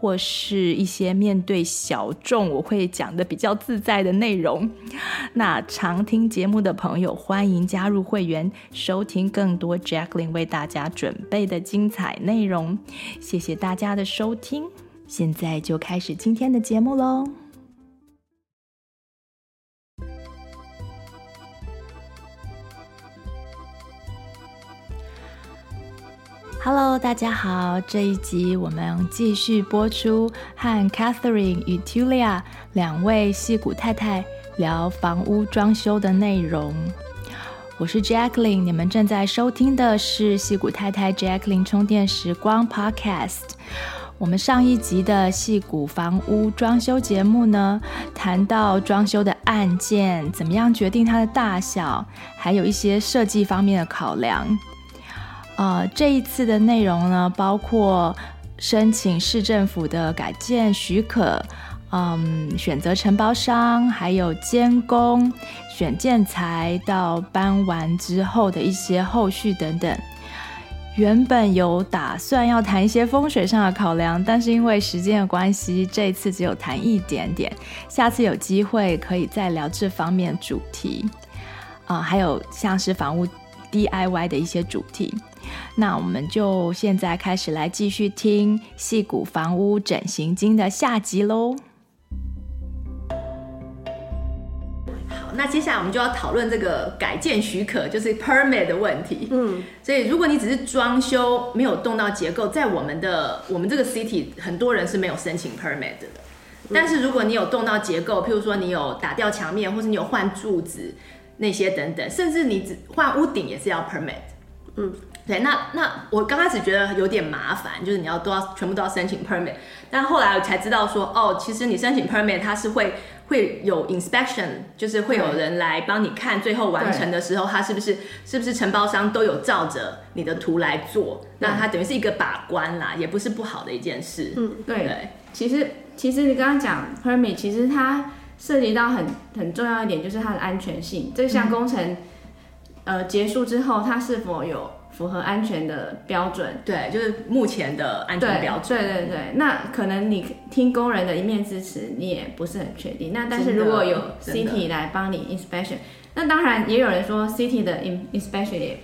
或是一些面对小众，我会讲的比较自在的内容。那常听节目的朋友，欢迎加入会员，收听更多 Jacqueline 为大家准备的精彩内容。谢谢大家的收听，现在就开始今天的节目喽。Hello，大家好！这一集我们继续播出和 Catherine 与 Tulia 两位矽骨太太聊房屋装修的内容。我是 Jacqueline，你们正在收听的是矽骨太太 Jacqueline 充电时光 Podcast。我们上一集的矽骨房屋装修节目呢，谈到装修的案件怎么样决定它的大小，还有一些设计方面的考量。呃，这一次的内容呢，包括申请市政府的改建许可，嗯，选择承包商，还有监工、选建材到搬完之后的一些后续等等。原本有打算要谈一些风水上的考量，但是因为时间的关系，这次只有谈一点点。下次有机会可以再聊这方面主题。啊、还有像是房屋 DIY 的一些主题。那我们就现在开始来继续听戏谷房屋整形经的下集喽。好，那接下来我们就要讨论这个改建许可，就是 permit 的问题。嗯，所以如果你只是装修，没有动到结构，在我们的我们这个 city，很多人是没有申请 permit 的。但是如果你有动到结构，譬如说你有打掉墙面，或是你有换柱子那些等等，甚至你只换屋顶也是要 permit。嗯。对，那那我刚开始觉得有点麻烦，就是你要都要全部都要申请 permit，但后来我才知道说，哦，其实你申请 permit，它是会会有 inspection，就是会有人来帮你看，最后完成的时候，它是不是是不是承包商都有照着你的图来做，那它等于是一个把关啦，也不是不好的一件事。嗯，对。对其实其实你刚刚讲 permit，其实它涉及到很很重要一点，就是它的安全性。这项工程、嗯、呃结束之后，它是否有符合安全的标准，对，就是目前的安全标准。对对对对，那可能你听工人的一面之词，你也不是很确定。那但是如果有 City 来帮你 inspection，那当然也有人说 City 的 inspection 也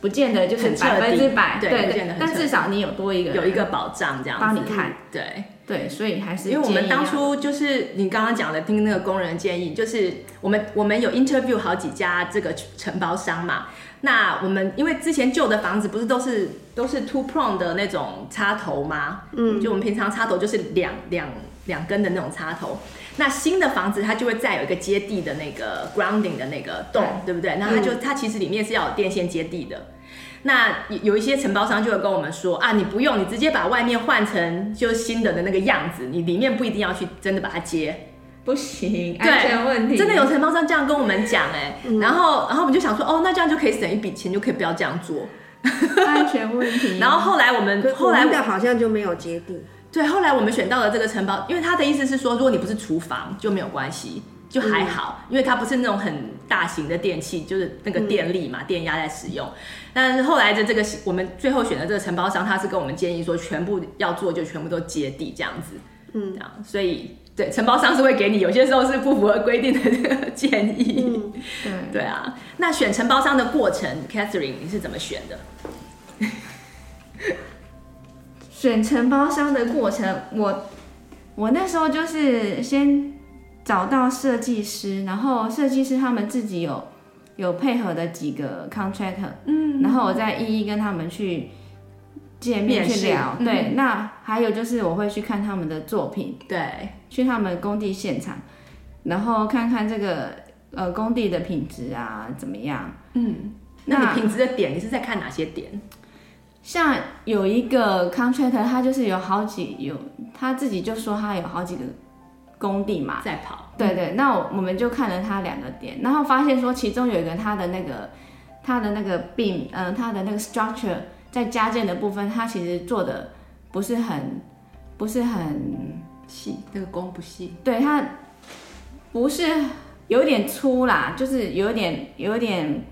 不见得就是百分之百，对对。但至少你有多一个有一个保障，这样帮你看。对对，所以还是因为我们当初就是你刚刚讲的，听那个工人的建议，就是我们我们有 interview 好几家这个承包商嘛。那我们因为之前旧的房子不是都是都是 two prong 的那种插头吗？嗯，就我们平常插头就是两两两根的那种插头。那新的房子它就会再有一个接地的那个 grounding 的那个洞，对，对不对？那它就、嗯、它其实里面是要有电线接地的。那有一些承包商就会跟我们说啊，你不用，你直接把外面换成就新的的那个样子，你里面不一定要去真的把它接。不行，安全问题。真的有承包商这样跟我们讲哎、嗯，然后然后我们就想说，哦，那这样就可以省一笔钱，就可以不要这样做。安全问题。然后后来我们后来的好像就没有接地。对，后来我们选到了这个承包，因为他的意思是说，如果你不是厨房就没有关系，就还好，嗯、因为它不是那种很大型的电器，就是那个电力嘛，嗯、电压在使用。但是后来的这个我们最后选的这个承包商，他是跟我们建议说，全部要做就全部都接地这样子，嗯，这样，所以。对，承包商是会给你，有些时候是不符合规定的这个建议。嗯、对对啊，那选承包商的过程，Catherine 你是怎么选的？选承包商的过程，我我那时候就是先找到设计师，然后设计师他们自己有有配合的几个 contractor，嗯，然后我再一一跟他们去。见面去聊，对、嗯，那还有就是我会去看他们的作品，对，去他们工地现场，然后看看这个呃工地的品质啊怎么样，嗯，那你品质的点你是在看哪些点？像有一个 contractor，他就是有好几有他自己就说他有好几个工地嘛，在跑。对对，那我们就看了他两个点，然后发现说其中有一个他的那个他的那个 beam，嗯，他的那个 structure 在加建的部分，他其实做的不是很不是很细，那个工不细。对，他不是有点粗啦，就是有点有点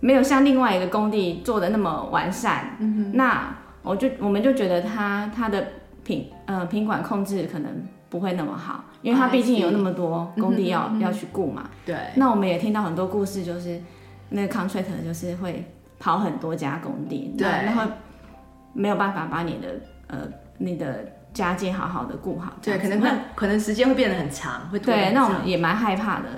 没有像另外一个工地做的那么完善。嗯哼，那我就我们就觉得他他的品呃品管控制可能不会那么好。因为他毕竟有那么多工地要、嗯、要去顾嘛，对。那我们也听到很多故事，就是那个 contractor 就是会跑很多家工地，对，然后没有办法把你的呃你的家境好好的顾好，对，可能会可能时间会变得很长，会。对，那我们也蛮害怕的，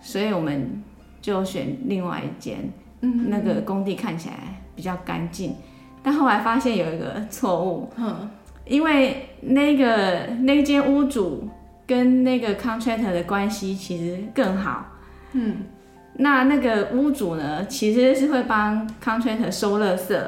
所以我们就选另外一间，嗯，那个工地看起来比较干净，但后来发现有一个错误，嗯，因为那个那间屋主。跟那个 contractor 的关系其实更好，嗯，那那个屋主呢，其实是会帮 contractor 收垃圾，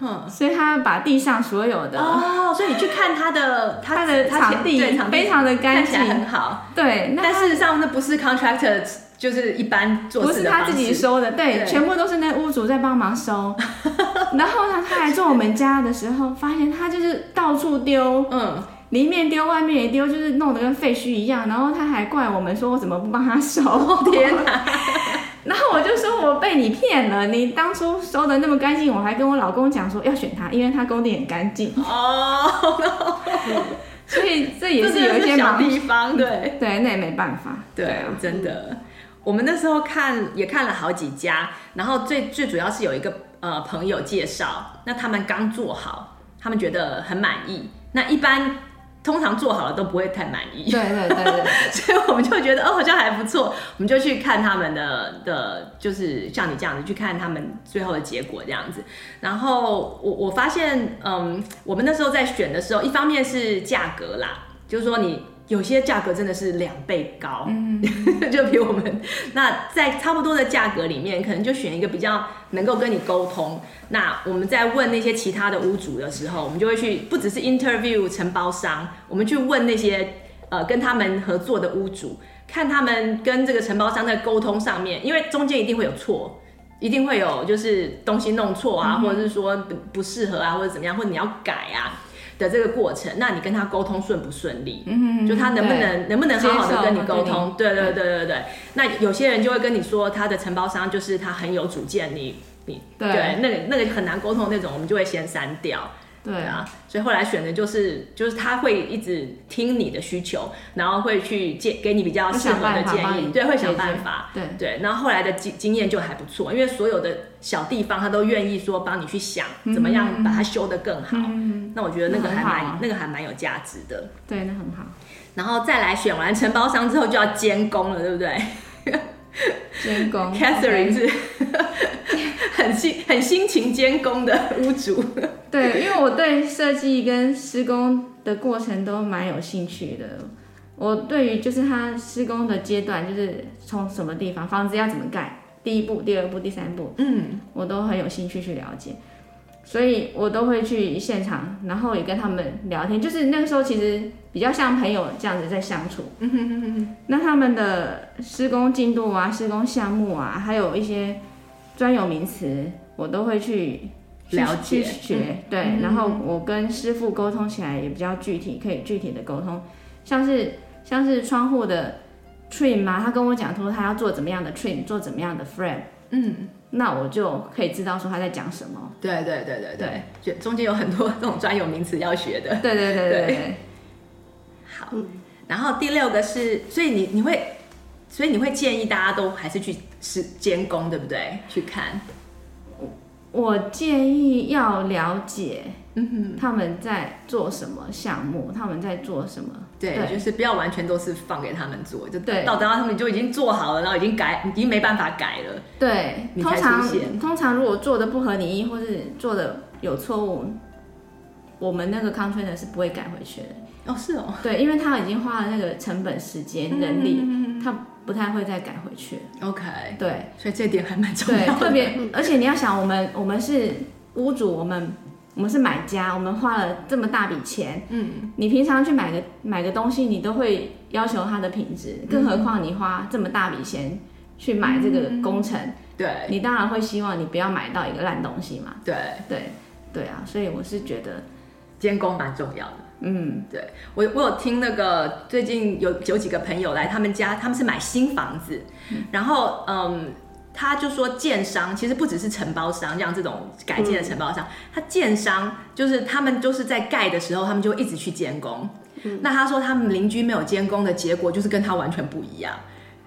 嗯，所以他把地上所有的哦，所以你去看他的 他的场地非常的干净，很好，对，但事实上那不是 contractor，就是一般做事，不是他自己收的，对，对全部都是那屋主在帮忙收，然后呢，他来做我们家的时候，发现他就是到处丢，嗯。里面丢，外面也丢，就是弄得跟废墟一样。然后他还怪我们说，我怎么不帮他收？天哪！然后我就说，我被你骗了。你当初收的那么干净，我还跟我老公讲说要选他，因为他工地很干净。哦，所以这也是有一些小地方，对对，那也没办法。对，对啊，真的。我们那时候看也看了好几家，然后最最主要是有一个呃朋友介绍，那他们刚做好，他们觉得很满意。那一般。通常做好了都不会太满意，对对对对，所以我们就觉得哦，好像还不错，我们就去看他们的的，就是像你这样子去看他们最后的结果这样子。然后我我发现，嗯，我们那时候在选的时候，一方面是价格啦，就是说你。有些价格真的是两倍高，嗯，就比我们那在差不多的价格里面，可能就选一个比较能够跟你沟通。那我们在问那些其他的屋主的时候，我们就会去不只是 interview 承包商，我们去问那些呃跟他们合作的屋主，看他们跟这个承包商在沟通上面，因为中间一定会有错，一定会有就是东西弄错啊，嗯、或者是说不不适合啊，或者怎么样，或者你要改啊。的这个过程，那你跟他沟通顺不顺利？嗯，就他能不能能不能好好的跟你沟通？对对对对对。那有些人就会跟你说，他的承包商就是他很有主见，你你对，对那个那个很难沟通的那种，我们就会先删掉。对啊，所以后来选的就是，就是他会一直听你的需求，然后会去建给你比较适合的建议，对，会想办法，对对。然后后来的经经验就还不错，因为所有的小地方他都愿意说帮你去想怎么样把它修得更好。嗯，那我觉得那个还蛮那个还蛮有价值的。对，那很好。然后再来选完承包商之后就要监工了，对不对？监工，Catherine 是 很辛很辛勤监工的屋主。对，因为我对设计跟施工的过程都蛮有兴趣的。我对于就是他施工的阶段，就是从什么地方，房子要怎么盖，第一步、第二步、第三步，嗯，我都很有兴趣去了解。所以我都会去现场，然后也跟他们聊天。就是那个时候，其实比较像朋友这样子在相处。嗯哼哼哼。那他们的施工进度啊、施工项目啊，还有一些专有名词，我都会去了解、去学。对，嗯、然后我跟师傅沟通起来也比较具体，可以具体的沟通。像是像是窗户的 trim 嘛，他跟我讲说他要做怎么样的 trim，做怎么样的 frame。嗯。那我就可以知道说他在讲什么。对对对对对，就中间有很多这种专有名词要学的。对对对对对。好，然后第六个是，所以你你会，所以你会建议大家都还是去是监工，对不对？去看。我建议要了解，嗯哼，他们在做什么项目，他们在做什么。对，对就是不要完全都是放给他们做，就对，到等到他们就已经做好了，然后已经改，已经没办法改了。对，通常通常如果做的不合你意，或是做的有错误，我们那个 contractor 是不会改回去的。哦，是哦。对，因为他已经花了那个成本、时间、人力，嗯、他。不太会再改回去。OK，对，所以这点还蛮重要的。对，特别，而且你要想，我们我们是屋主，我们我们是买家，我们花了这么大笔钱，嗯，你平常去买个买个东西，你都会要求它的品质，更何况你花这么大笔钱去买这个工程，嗯、对，你当然会希望你不要买到一个烂东西嘛。对对对啊，所以我是觉得监工蛮重要的。嗯，对我我有听那个最近有有几个朋友来他们家，他们是买新房子，然后嗯。他就说，建商其实不只是承包商，像这种改建的承包商，他建商就是他们就是在盖的时候，他们就一直去监工。那他说他们邻居没有监工的结果，就是跟他完全不一样，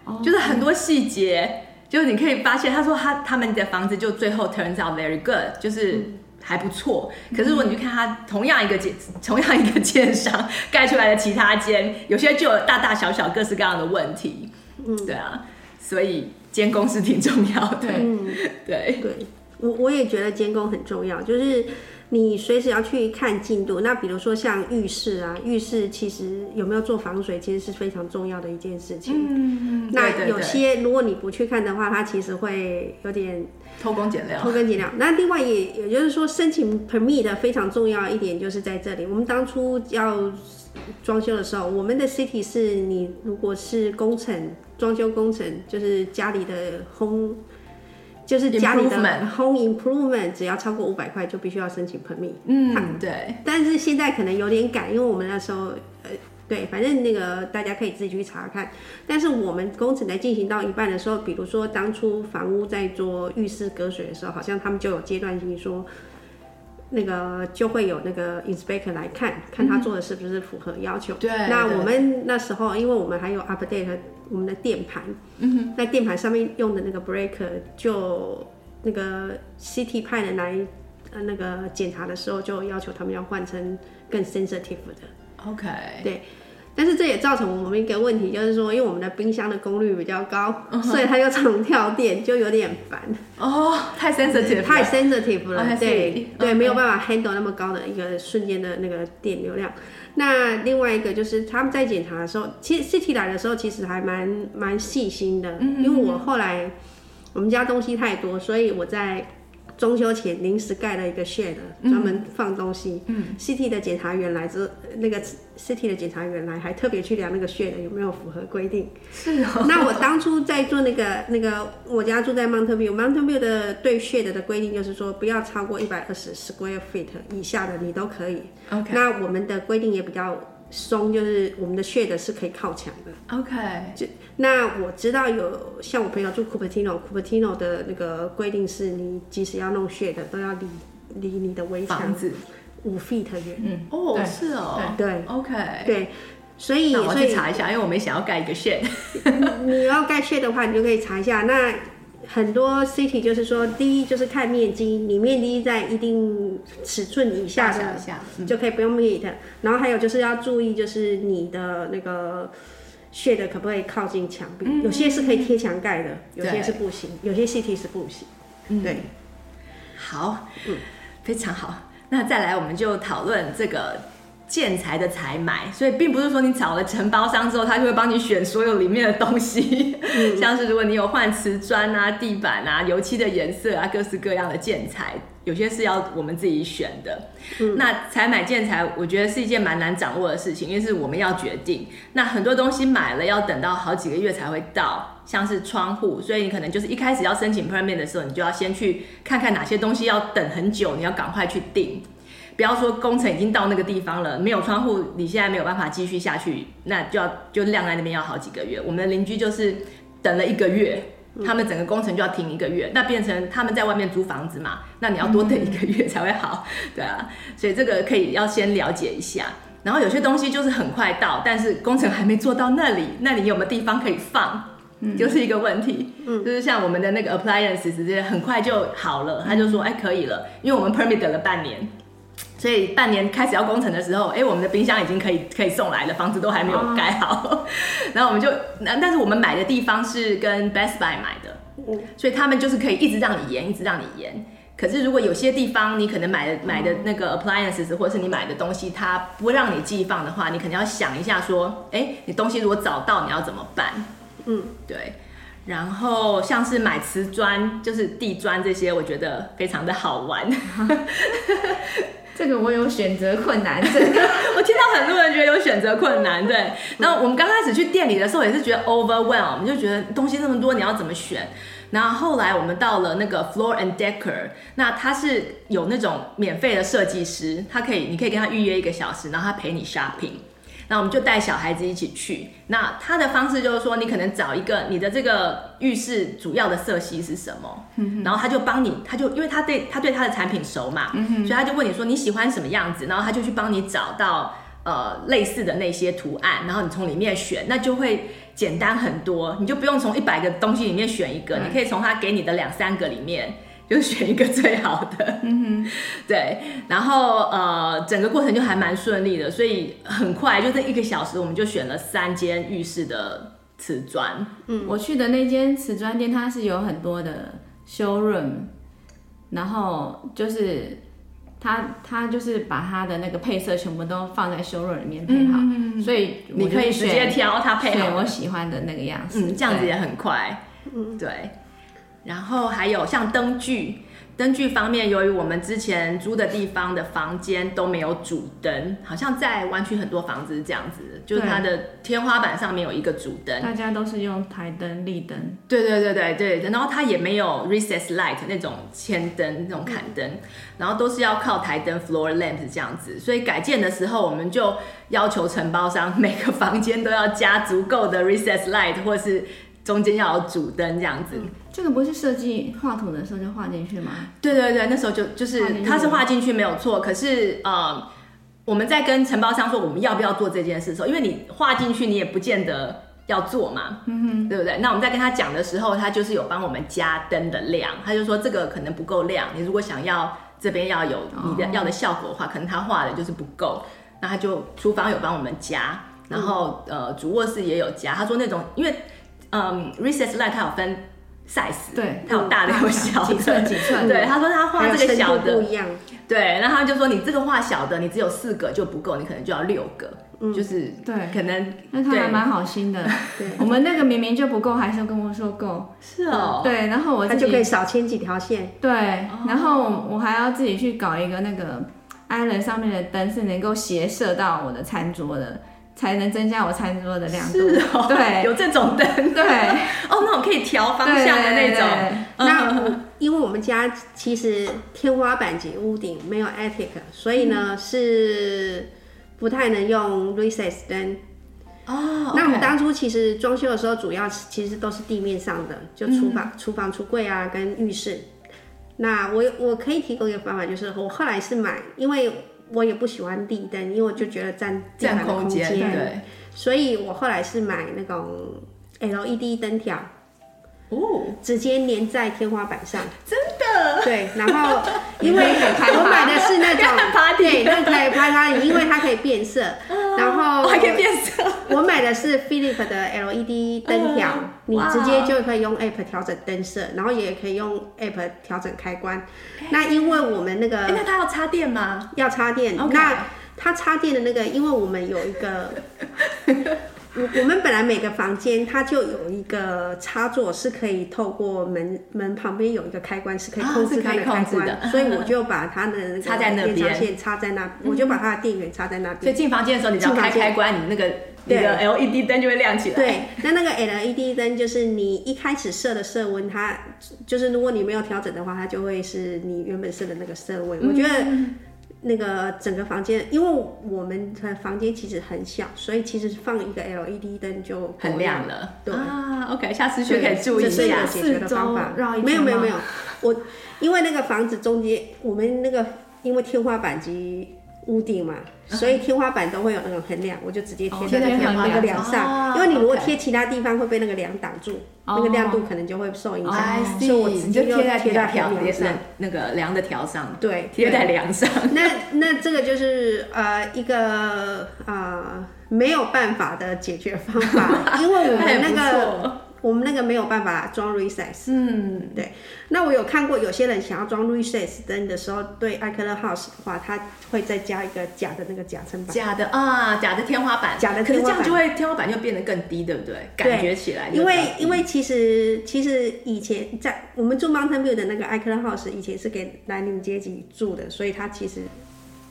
哦、就是很多细节，就是你可以发现，他说他他们的房子就最后 turns out very good，就是还不错。嗯、可是如果你去看他同样一个建同样一个建商 盖出来的其他间，有些就有大大小小各式各样的问题。嗯，对啊，所以。监工是挺重要的，嗯，对对，我我也觉得监工很重要，就是你随时要去看进度。那比如说像浴室啊，浴室其实有没有做防水，其实是非常重要的一件事情。嗯，那有些如果你不去看的话，它其实会有点偷工减料。偷工减料。那另外也也就是说，申请 permit 的非常重要一点就是在这里。我们当初要装修的时候，我们的 city 是你如果是工程。装修工程就是家里的 home，就是家里的 home improvement，只要超过五百块就必须要申请 permit。嗯，对。但是现在可能有点赶，因为我们那时候，呃，对，反正那个大家可以自己去查看。但是我们工程在进行到一半的时候，比如说当初房屋在做浴室隔水的时候，好像他们就有阶段性说。那个就会有那个 inspector 来看看他做的是不是符合要求。对。那我们那时候，因为我们还有 update 我们的电盘，嗯哼，那电盘上面用的那个 breaker 就那个 CT 派人来呃那个检查的时候，就要求他们要换成更 sensitive 的。OK。对。但是这也造成我们一个问题，就是说，因为我们的冰箱的功率比较高，uh huh. 所以它就常跳电，就有点烦。哦，oh, 太 sensitive，太 sensitive 了。Oh, 对.对，没有办法 handle 那么高的一个瞬间的那个电流量。那另外一个就是他们在检查的时候，其实 CT 来的时候其实还蛮蛮细心的，mm hmm. 因为我后来我们家东西太多，所以我在。装修前临时盖了一个 shed，专门放东西。嗯，CT 的检查员来之，那个 CT 的检查员来，还特别去量那个 shed 有没有符合规定。是哦。那我当初在做那个那个，我家住在 Mountain View，Mountain View 的对 shed 的规定就是说，不要超过一百二十 square feet 以下的你都可以。OK。那我们的规定也比较松，就是我们的 shed 是可以靠墙的。OK。就那我知道有像我朋友住 Cupertino，Cupertino 的那个规定是你即使要弄 shed 都要离离你的围墙子五 feet 远。嗯，哦，是哦，对，OK，对，所以我去查一下，因为我们想要盖一个 shed。你要盖 shed 的话，你就可以查一下。那很多 city 就是说，第一就是看面积，你面积在一定尺寸以下的，就可以不用 meet。然后还有就是要注意，就是你的那个。穴的可不可以靠近墙壁？嗯、有些是可以贴墙盖的，有些是不行，有些 CT 是不行。嗯、对，好，嗯，非常好。那再来，我们就讨论这个建材的采买。所以，并不是说你找了承包商之后，他就会帮你选所有里面的东西。嗯、像是如果你有换瓷砖啊、地板啊、油漆的颜色啊，各式各样的建材。有些是要我们自己选的，嗯、那采买建材，我觉得是一件蛮难掌握的事情，因为是我们要决定。那很多东西买了要等到好几个月才会到，像是窗户，所以你可能就是一开始要申请 permit 的时候，你就要先去看看哪些东西要等很久，你要赶快去订，不要说工程已经到那个地方了，没有窗户，你现在没有办法继续下去，那就要就晾在那边要好几个月。我们的邻居就是等了一个月。他们整个工程就要停一个月，那变成他们在外面租房子嘛，那你要多等一个月才会好，对啊，所以这个可以要先了解一下。然后有些东西就是很快到，但是工程还没做到那里，那你有没有地方可以放，嗯、就是一个问题。嗯，就是像我们的那个 appliances 这些很快就好了，他就说哎可以了，因为我们 permit 等了半年。所以半年开始要工程的时候，哎、欸，我们的冰箱已经可以可以送来了，房子都还没有盖好。Oh. 然后我们就，但是我们买的地方是跟 Best Buy 买的，所以他们就是可以一直让你延，一直让你延。可是如果有些地方你可能买的买的那个 appliances 或者是你买的东西，它不让你寄放的话，你可能要想一下说，哎、欸，你东西如果早到，你要怎么办？嗯，对。然后像是买瓷砖，就是地砖这些，我觉得非常的好玩。这个我有选择困难症，我听到很多人觉得有选择困难，对。然后我们刚开始去店里的时候也是觉得 overwhelm，我们就觉得东西那么多，你要怎么选？然后后来我们到了那个 Floor and Decor，那他是有那种免费的设计师，他可以，你可以跟他预约一个小时，然后他陪你 shopping。那我们就带小孩子一起去。那他的方式就是说，你可能找一个你的这个浴室主要的色系是什么，嗯、然后他就帮你，他就因为他对他对他的产品熟嘛，嗯、所以他就问你说你喜欢什么样子，然后他就去帮你找到呃类似的那些图案，然后你从里面选，那就会简单很多，你就不用从一百个东西里面选一个，嗯、你可以从他给你的两三个里面。就选一个最好的，嗯哼，对，然后呃，整个过程就还蛮顺利的，所以很快就这一个小时，我们就选了三间浴室的瓷砖。嗯，我去的那间瓷砖店，它是有很多的 showroom，然后就是它它就是把它的那个配色全部都放在 showroom 里面配好，嗯、所以你可以直接挑它配好我喜欢的那个样子，嗯，这样子也很快，嗯，对。然后还有像灯具，灯具方面，由于我们之前租的地方的房间都没有主灯，好像在湾区很多房子是这样子，就是它的天花板上面有一个主灯，大家都是用台灯、立灯。对对对对对，然后它也没有 recess light 那种千灯那种砍灯，嗯、然后都是要靠台灯 floor lamp 这样子，所以改建的时候我们就要求承包商每个房间都要加足够的 recess light，或是中间要有主灯这样子。嗯这个不是设计画图的时候就画进去吗？对对对，那时候就就是它是画进去没有错。可是呃，我们在跟承包商说我们要不要做这件事的时候，因为你画进去你也不见得要做嘛，嗯哼，对不对？那我们在跟他讲的时候，他就是有帮我们加灯的亮，他就说这个可能不够亮，你如果想要这边要有你的要的效果的话，可能他画的就是不够，那他就厨房有帮我们加，然后呃主卧室也有加。他说那种因为嗯 recess light 它有分。Size 对，它有大的有小的，几寸几寸。对，他说他画这个小的不一样。对，然后他就说你这个画小的，你只有四个就不够，你可能就要六个，嗯、就是对，可能。那他还蛮好心的。对，我们那个明明就不够，还是跟我说够。是哦。对，然后我他就可以少牵几条线。对，然后我还要自己去搞一个那个 island 上面的灯是能够斜射到我的餐桌的。才能增加我餐桌的亮度。是哦，对，有这种灯，对，哦，那种可以调方向的那种。那因为我们家其实天花板及屋顶没有 attic，所以呢、嗯、是不太能用 recess 灯。哦，那我们当初其实装修的时候，主要其实都是地面上的，就厨房、厨、嗯、房、橱柜啊，跟浴室。那我我可以提供一个方法，就是我后来是买，因为。我也不喜欢地灯，因为我就觉得占占空间，对，所以我后来是买那种 LED 灯条，哦，直接粘在天花板上，真的，对，然后 因为我买的是那种，对，那可以拍它，因为它可以变色，然后还可以变色，我买的是 Philips 的 LED 灯条，你直接就可以用 App 调整灯色，然后也可以用 App 调整开关。那因为我们那个，那它要插电吗？要插电。那它插电的那个，因为我们有一个。我我们本来每个房间它就有一个插座，是可以透过门门旁边有一个开关，是可以控制它的开关，啊、所以我就把它的那个插在那边，线插在那，我就把它的电源插在那边。所以进房间的时候，你只要开开关，你那个你的 LED 灯就会亮起来。对，那那个 LED 灯就是你一开始设的色温，它就是如果你没有调整的话，它就会是你原本设的那个色温。我觉得。那个整个房间，因为我们的房间其实很小，所以其实放一个 LED 灯就很亮了。对啊，OK，下次去可以注意一下。这是有解决的方法。没有没有没有，我因为那个房子中间，我们那个因为天花板及屋顶嘛。所以天花板都会有那种横梁，我就直接贴在那个梁上，因为你如果贴其他地方会被那个梁挡住，那个亮度可能就会受影响。所以我直接贴在贴在条梁上，那个梁的条上，对，贴在梁上。那那这个就是呃一个呃没有办法的解决方法，因为我们那个我们那个没有办法装 recess。嗯，对。那我有看过有些人想要装 recess 灯的时候，对 iColor House 的话，它会再加一个假的那个假层板。假的啊，假的天花板。假的天花板。可是这样就会天花板就变得更低，对不对？对感觉起来。因为因为其实其实以前在我们住 Mountain View 的那个 iColor House 以前是给蓝领阶级住的，所以它其实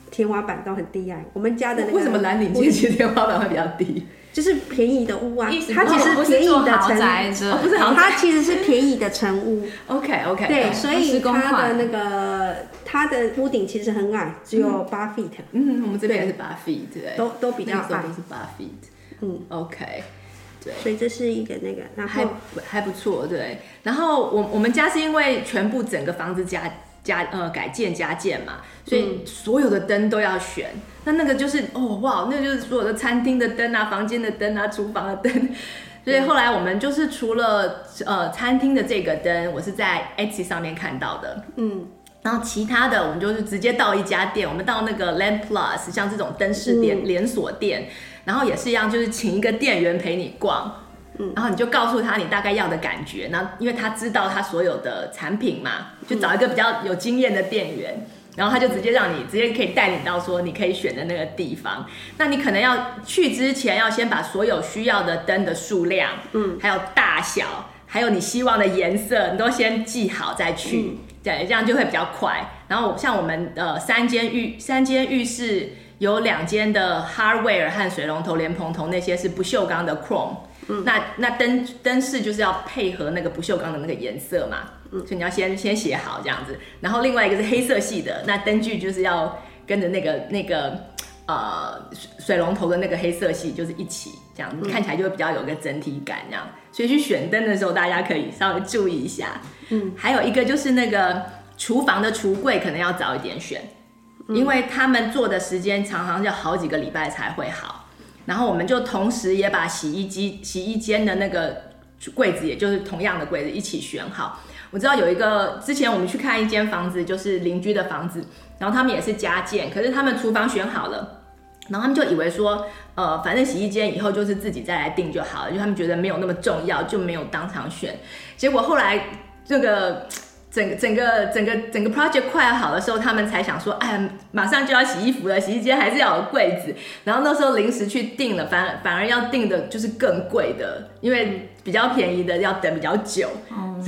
天花板都很低矮。我们家的那个为什么蓝领阶级天花板会比较低？就是便宜的屋啊，它其实便宜的成，哦、不是豪宅，它其实是便宜的成屋。OK OK，对，所以它的那个它的屋顶其实很矮，只有八 feet。嗯，我们这边也是八 feet，对，都都比较矮，都是八 feet。嗯，OK，对，所以这是一个那个，然后还还不错，对。然后我我们家是因为全部整个房子加加呃改建加建嘛，所以所有的灯都要选。那那个就是哦哇，那个就是所有的餐厅的灯啊、房间的灯啊、厨房的灯。所以后来我们就是除了呃餐厅的这个灯，我是在 Etsy 上面看到的，嗯，然后其他的我们就是直接到一家店，我们到那个 Lamp Plus，像这种灯饰店、嗯、连锁店，然后也是一样，就是请一个店员陪你逛，嗯，然后你就告诉他你大概要的感觉，然后因为他知道他所有的产品嘛，就找一个比较有经验的店员。然后他就直接让你直接可以带领到说你可以选的那个地方。那你可能要去之前要先把所有需要的灯的数量，嗯，还有大小，还有你希望的颜色，你都先记好再去，嗯、对，这样就会比较快。然后像我们呃三间浴三间浴室有两间的 hardware 和水龙头、莲蓬头那些是不锈钢的 chrome，嗯，那那灯灯饰就是要配合那个不锈钢的那个颜色嘛。嗯所以你要先先写好这样子，然后另外一个是黑色系的，那灯具就是要跟着那个那个呃水龙头的那个黑色系就是一起这样，嗯、看起来就会比较有个整体感这样。所以去选灯的时候，大家可以稍微注意一下。嗯，还有一个就是那个厨房的橱柜可能要早一点选，因为他们做的时间常常要好几个礼拜才会好。然后我们就同时也把洗衣机、洗衣间的那个柜子，也就是同样的柜子一起选好。我知道有一个，之前我们去看一间房子，就是邻居的房子，然后他们也是加建，可是他们厨房选好了，然后他们就以为说，呃，反正洗衣间以后就是自己再来定就好了，就他们觉得没有那么重要，就没有当场选。结果后来这个整整个整个整个 project 快要好的时候，他们才想说，哎，马上就要洗衣服了，洗衣间还是要有柜子。然后那时候临时去订了，反反而要订的就是更贵的，因为比较便宜的要等比较久。嗯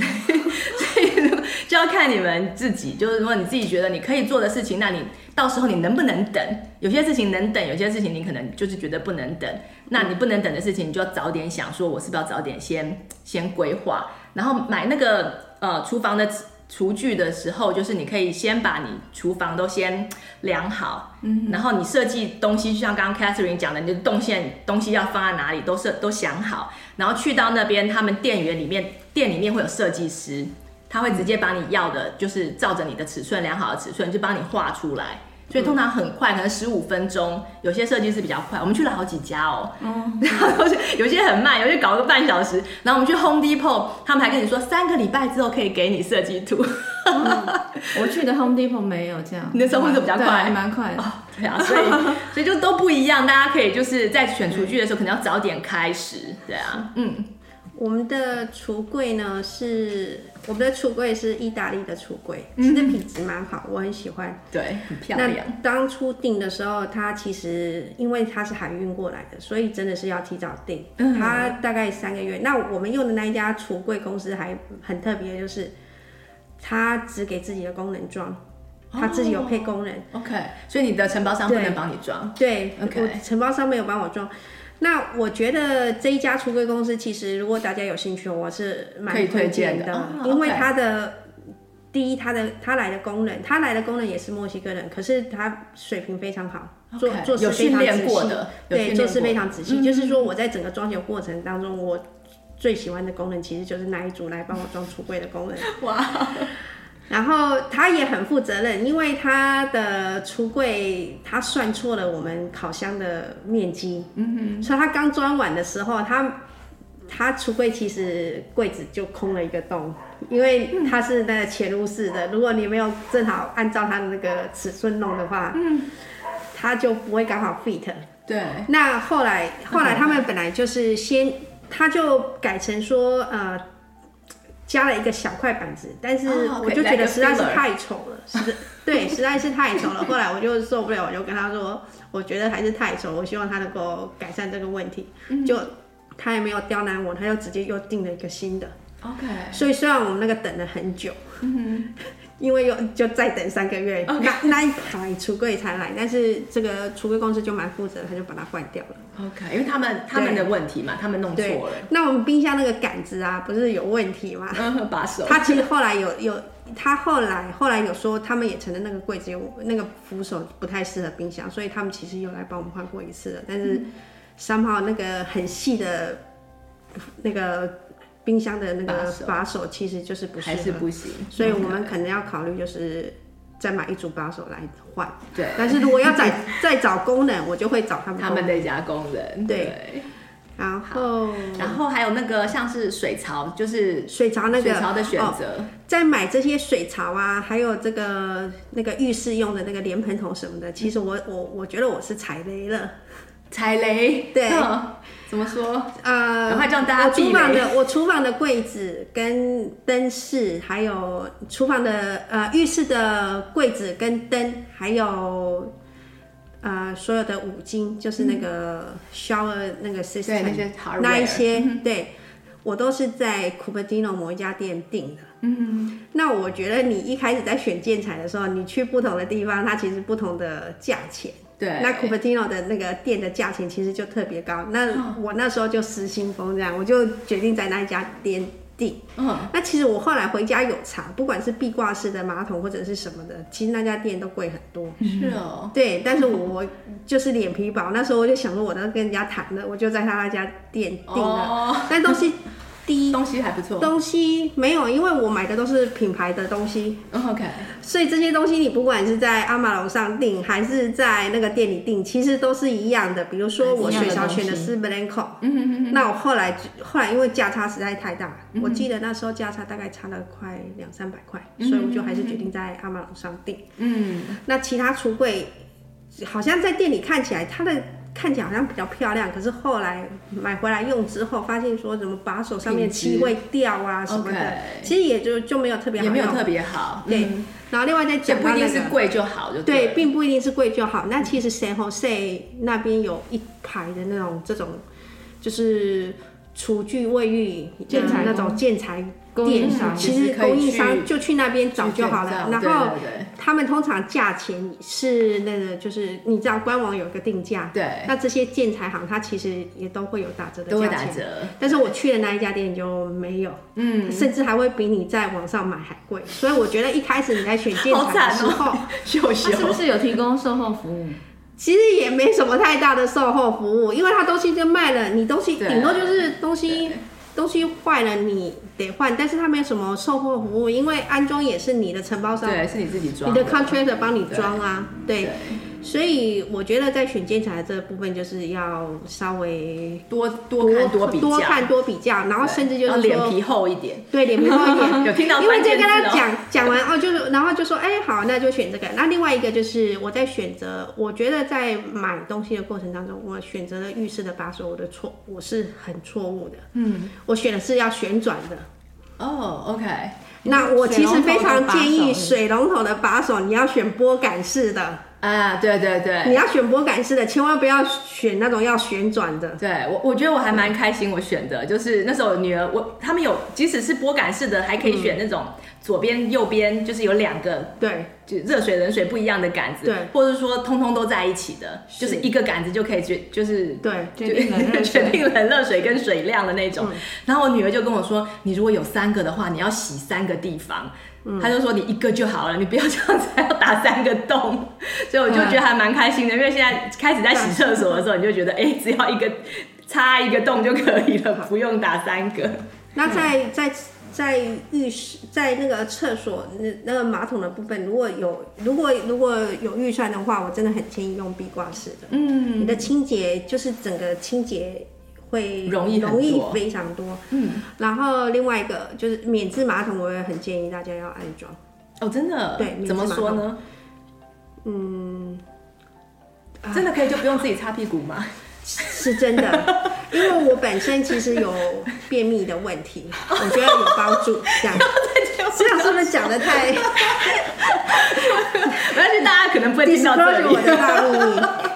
就要看你们自己，就是如果你自己觉得你可以做的事情，那你到时候你能不能等？有些事情能等，有些事情你可能就是觉得不能等。那你不能等的事情，你就要早点想，说我是不是要早点先先规划，然后买那个呃厨房的厨具的时候，就是你可以先把你厨房都先量好，嗯，然后你设计东西，就像刚刚 Catherine 讲的，你的动线东西要放在哪里，都设都想好，然后去到那边，他们店员里面店里面会有设计师。他会直接把你要的，就是照着你的尺寸量好的尺寸，就帮你画出来。所以通常很快，可能十五分钟。有些设计师比较快，我们去了好几家哦。嗯，然 后有些很慢，有些搞个半小时。然后我们去 Home Depot，他们还跟你说三个礼拜之后可以给你设计图。嗯、我去的 Home Depot 没有这样，你的生活就比较快，还蛮快的。哦，对啊，所以所以就都不一样。大家可以就是在选厨具的时候，可能要早点开始。对啊，嗯。我们的橱柜呢，是我们的橱柜是意大利的橱柜，其实品质蛮好，我很喜欢。对，很漂亮。那当初订的时候，它其实因为它是海运过来的，所以真的是要提早订。它大概三个月。那我们用的那一家橱柜公司还很特别，就是它只给自己的工人装，他自己有配工人。OK，所以你的承包商不能帮你装。对，OK，承包商没有帮我装。那我觉得这一家橱柜公司，其实如果大家有兴趣，我是蛮推荐的，因为他的、okay. 第一，他的他来的工人，他来的工人也是墨西哥人，可是他水平非常好做做事非常仔细，对，做事非常仔细、嗯。就是说我在整个装修过程当中，我最喜欢的工人其实就是那一组来帮我装橱柜的工人。哇！然后他也很负责任，因为他的橱柜他算错了我们烤箱的面积，嗯哼，所以他刚装完的时候，他他橱柜其实柜子就空了一个洞，因为它是那个潜入式的，如果你没有正好按照他的那个尺寸弄的话，嗯，他就不会刚好 fit。对。那后来后来他们本来就是先他就改成说呃。加了一个小块板子，但是我就觉得实在是太丑了，实、oh, okay, 对，实在是太丑了。后来我就受不了，我就跟他说，我觉得还是太丑，我希望他能够改善这个问题。嗯、就他也没有刁难我，他就直接又订了一个新的。OK，所以虽然我们那个等了很久。嗯因为又就再等三个月. 那那一台橱柜才来，但是这个橱柜公司就蛮负责，他就把它换掉了。OK，因为他们他们的问题嘛，他们弄错了。那我们冰箱那个杆子啊，不是有问题吗？嗯，把手。他其实后来有有，他后来后来有说，他们也承认那个柜子有那个扶手不太适合冰箱，所以他们其实有来帮我们换过一次了。但是 somehow 那个很细的那个。冰箱的那个把手。其实就是不还是不行，所以我们可能要考虑就是再买一组把手来换。对，但是如果要再 再找功能，我就会找他们他们那家工人。对，对。然后然后还有那个像是水槽，就是水槽那个水槽的选择，哦，在买这些水槽啊，还有这个那个浴室用的那个莲蓬头什么的，其实我我我觉得我是踩雷了。踩雷，对，怎么说？呃，赶快叫大家。我厨房的我厨房的柜子跟灯饰，还有厨房的呃浴室的柜子跟灯，还有呃所有的五金，就是那个 shower、嗯、那个 system，那些那一些，对，我都是在 Cupertino 某一家店订的。嗯，那我觉得你一开始在选建材的时候，你去不同的地方，它其实不同的价钱。对，那 Cupertino 的那个店的价钱其实就特别高。那我那时候就失心疯，这样我就决定在那一家店订。嗯，那其实我后来回家有查，不管是壁挂式的马桶或者是什么的，其实那家店都贵很多。是哦。对，但是我就是脸皮薄，那时候我就想说，我都跟人家谈了，我就在他那家店订了。哦。但东西。东西还不错，东西没有，因为我买的都是品牌的东西。OK，所以这些东西你不管是在阿玛龙上订，还是在那个店里订，其实都是一样的。比如说我水槽选的是 Blanco，嗯那我后来后来因为价差实在太大，嗯，我记得那时候价差大概差了快两三百块，嗯，所以我就还是决定在阿玛龙上订。嗯，那其他橱柜好像在店里看起来它的。看起来好像比较漂亮，可是后来买回来用之后，发现说什么把手上面漆会掉啊什么的.其实也就就没有特别好，也没有特别好。对、嗯，然后另外再讲、那个，不一定是贵就好对，并不一定是贵就好。那其实 San Jose 那边有一排的那种这种，就是厨具、卫浴建材那种建材。电商其实供应商就去那边找就好了，然后他们通常价钱是那个就是你知道官网有一个定价，对，那这些建材行它其实也都会有打折的价钱，都会打折。但是我去的那一家店就没有，嗯，甚至还会比你在网上买还贵。所以我觉得一开始你在选建材的时候，秀秀是不是有提供售后服务？其实也没什么太大的售后服务，因为他东西就卖了，你东西顶多就是东西。东西坏了你得换，但是他没有什么售后服务，因为安装也是你的承包商，对，是你自己装，你的 contractor 帮你装啊，对。对所以我觉得在选建材这部分，就是要稍微多多看多比较，多看多比较，然后甚至就是脸皮厚一点，对，脸皮厚一点。有听到？因为就跟他讲讲完 哦，就是然后就说，哎、欸，好，那就选这个。那另外一个就是我在选择，我觉得在买东西的过程当中，我选择了浴室的把手，我的错，我是很错误的。嗯，我选的是要旋转的。哦、oh，OK。那我其实非常建议水龙头的把手，你要选拨杆式的。啊，对对对，你要选拨杆式的，千万不要选那种要旋转的。对我，我觉得我还蛮开心，我选的就是那时候女儿，我他们有，即使是拨杆式的，还可以选那种左边、右边，就是有两个，对，就热水、冷水不一样的杆子，对，或者说通通都在一起的，就是一个杆子就可以决，就是对，决定 决定冷热水跟水量的那种。然后我女儿就跟我说，你如果有三个的话，你要洗三个地方。他就说，你一个就好了，你不要这样子，还要打三个洞，所以我就觉得还蛮开心的，因为现在开始在洗厕所的时候，你就觉得，哎、欸，只要一个插一个洞就可以了，不用打三个。那在在在浴室，在那个厕所那那个马桶的部分，如果有如果如果有预算的话，我真的很建议用壁挂式的。嗯，你的清洁就是整个清洁。会容易容易非常多，嗯，然后另外一个就是免治马桶，我也很建议大家要安装。哦，真的？对，怎么说呢？嗯，真的可以就不用自己擦屁股吗？是真的，因为我本身其实有便秘的问题，我觉得有帮助。这样，这样是不是讲的太？而且大家可能不会听到这里。我的大秘密。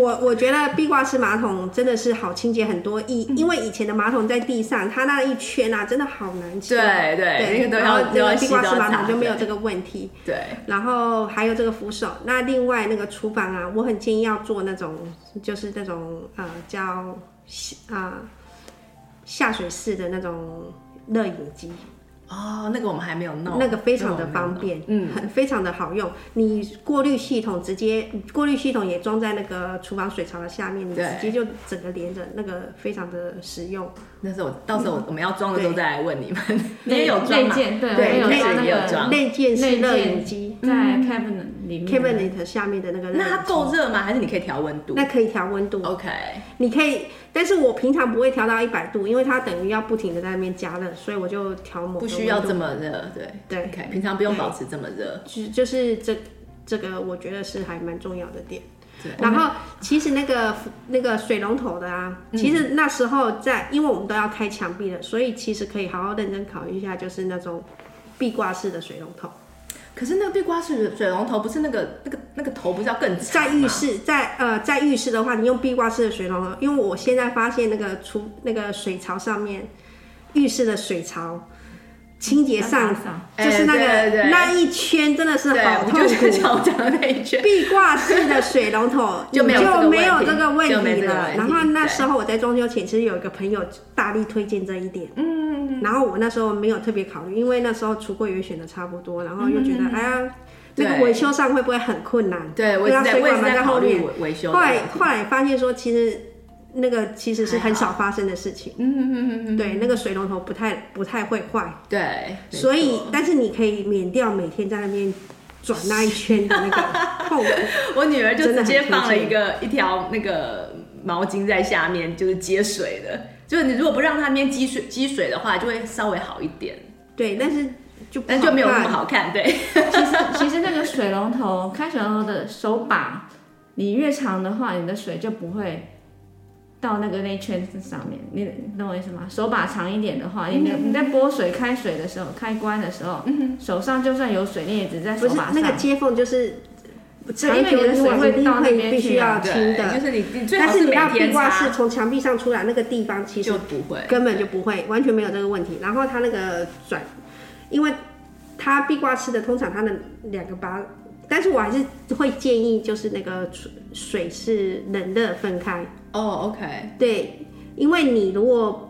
我我觉得壁挂式马桶真的是好清洁很多，以因为以前的马桶在地上，它那一圈啊，真的好难清。对对，然后这个壁挂式马桶就没有这个问题。对，然后还有这个扶手。那另外那个厨房啊，我很建议要做那种，就是那种呃叫啊、呃、下水式的那种热饮机。哦，那个我们还没有弄，那个非常的方便，嗯，很非常的好用。你过滤系统直接过滤系统也装在那个厨房水槽的下面，你直接就整个连着，那个非常的实用。那时候到时候我们要装的时候再来问你们，你也有装吗？对，对，内也有装内建是热饮机在 cabinet 里面，cabinet 下面的那个。那它够热吗？还是你可以调温度？那可以调温度。OK，你可以。但是我平常不会调到一百度，因为它等于要不停的在那边加热，所以我就调某。不需要这么热，对对，OK，平常不用保持这么热。就就是这这个，我觉得是还蛮重要的点。对。然后其实那个那个水龙头的啊，其实那时候在，因为我们都要开墙壁的，所以其实可以好好认真考虑一下，就是那种壁挂式的水龙头。可是那个壁挂式的水龙头不是那个那个那个头不是要更？在浴室，在呃在浴室的话，你用壁挂式的水龙头，因为我现在发现那个出那个水槽上面，浴室的水槽。清洁上就是那个那一圈真的是好痛苦。讲的那一圈，壁挂式的水龙头 就没有这个问题了。然后那时候我在装修前，其实有一个朋友大力推荐这一点。嗯，然后我那时候没有特别考虑，因为那时候橱柜也选的差不多，然后又觉得哎呀，那个维修上会不会很困难？对，我在水管在后面维修。后来后来发现说，其实。那个其实是很少发生的事情，嗯嗯嗯嗯，对，那个水龙头不太不太会坏，对，所以但是你可以免掉每天在那边转那一圈的那个痛苦。我女儿就直接放了一个一条那个毛巾在下面，就是接水的，就是你如果不让它那边积水积水的话，就会稍微好一点。对，但是就但就没有那么好看。对，其实其实那个水龙头开水龙头的手把，你越长的话，你的水就不会。到那个那圈子上面，你懂我意思吗？手把长一点的话，你你在拨水开水的时候，开关的时候，手上就算有水，你也只在手把上。那个接缝就是，因为你的水会到那边必须要清的，就是你你但是你要壁挂式从墙壁上出来那个地方，其实不会，根本就不会，完全没有这个问题。然后它那个转，因为它壁挂式的通常它的两个把。但是我还是会建议，就是那个水是冷热分开。哦、oh，OK。对，因为你如果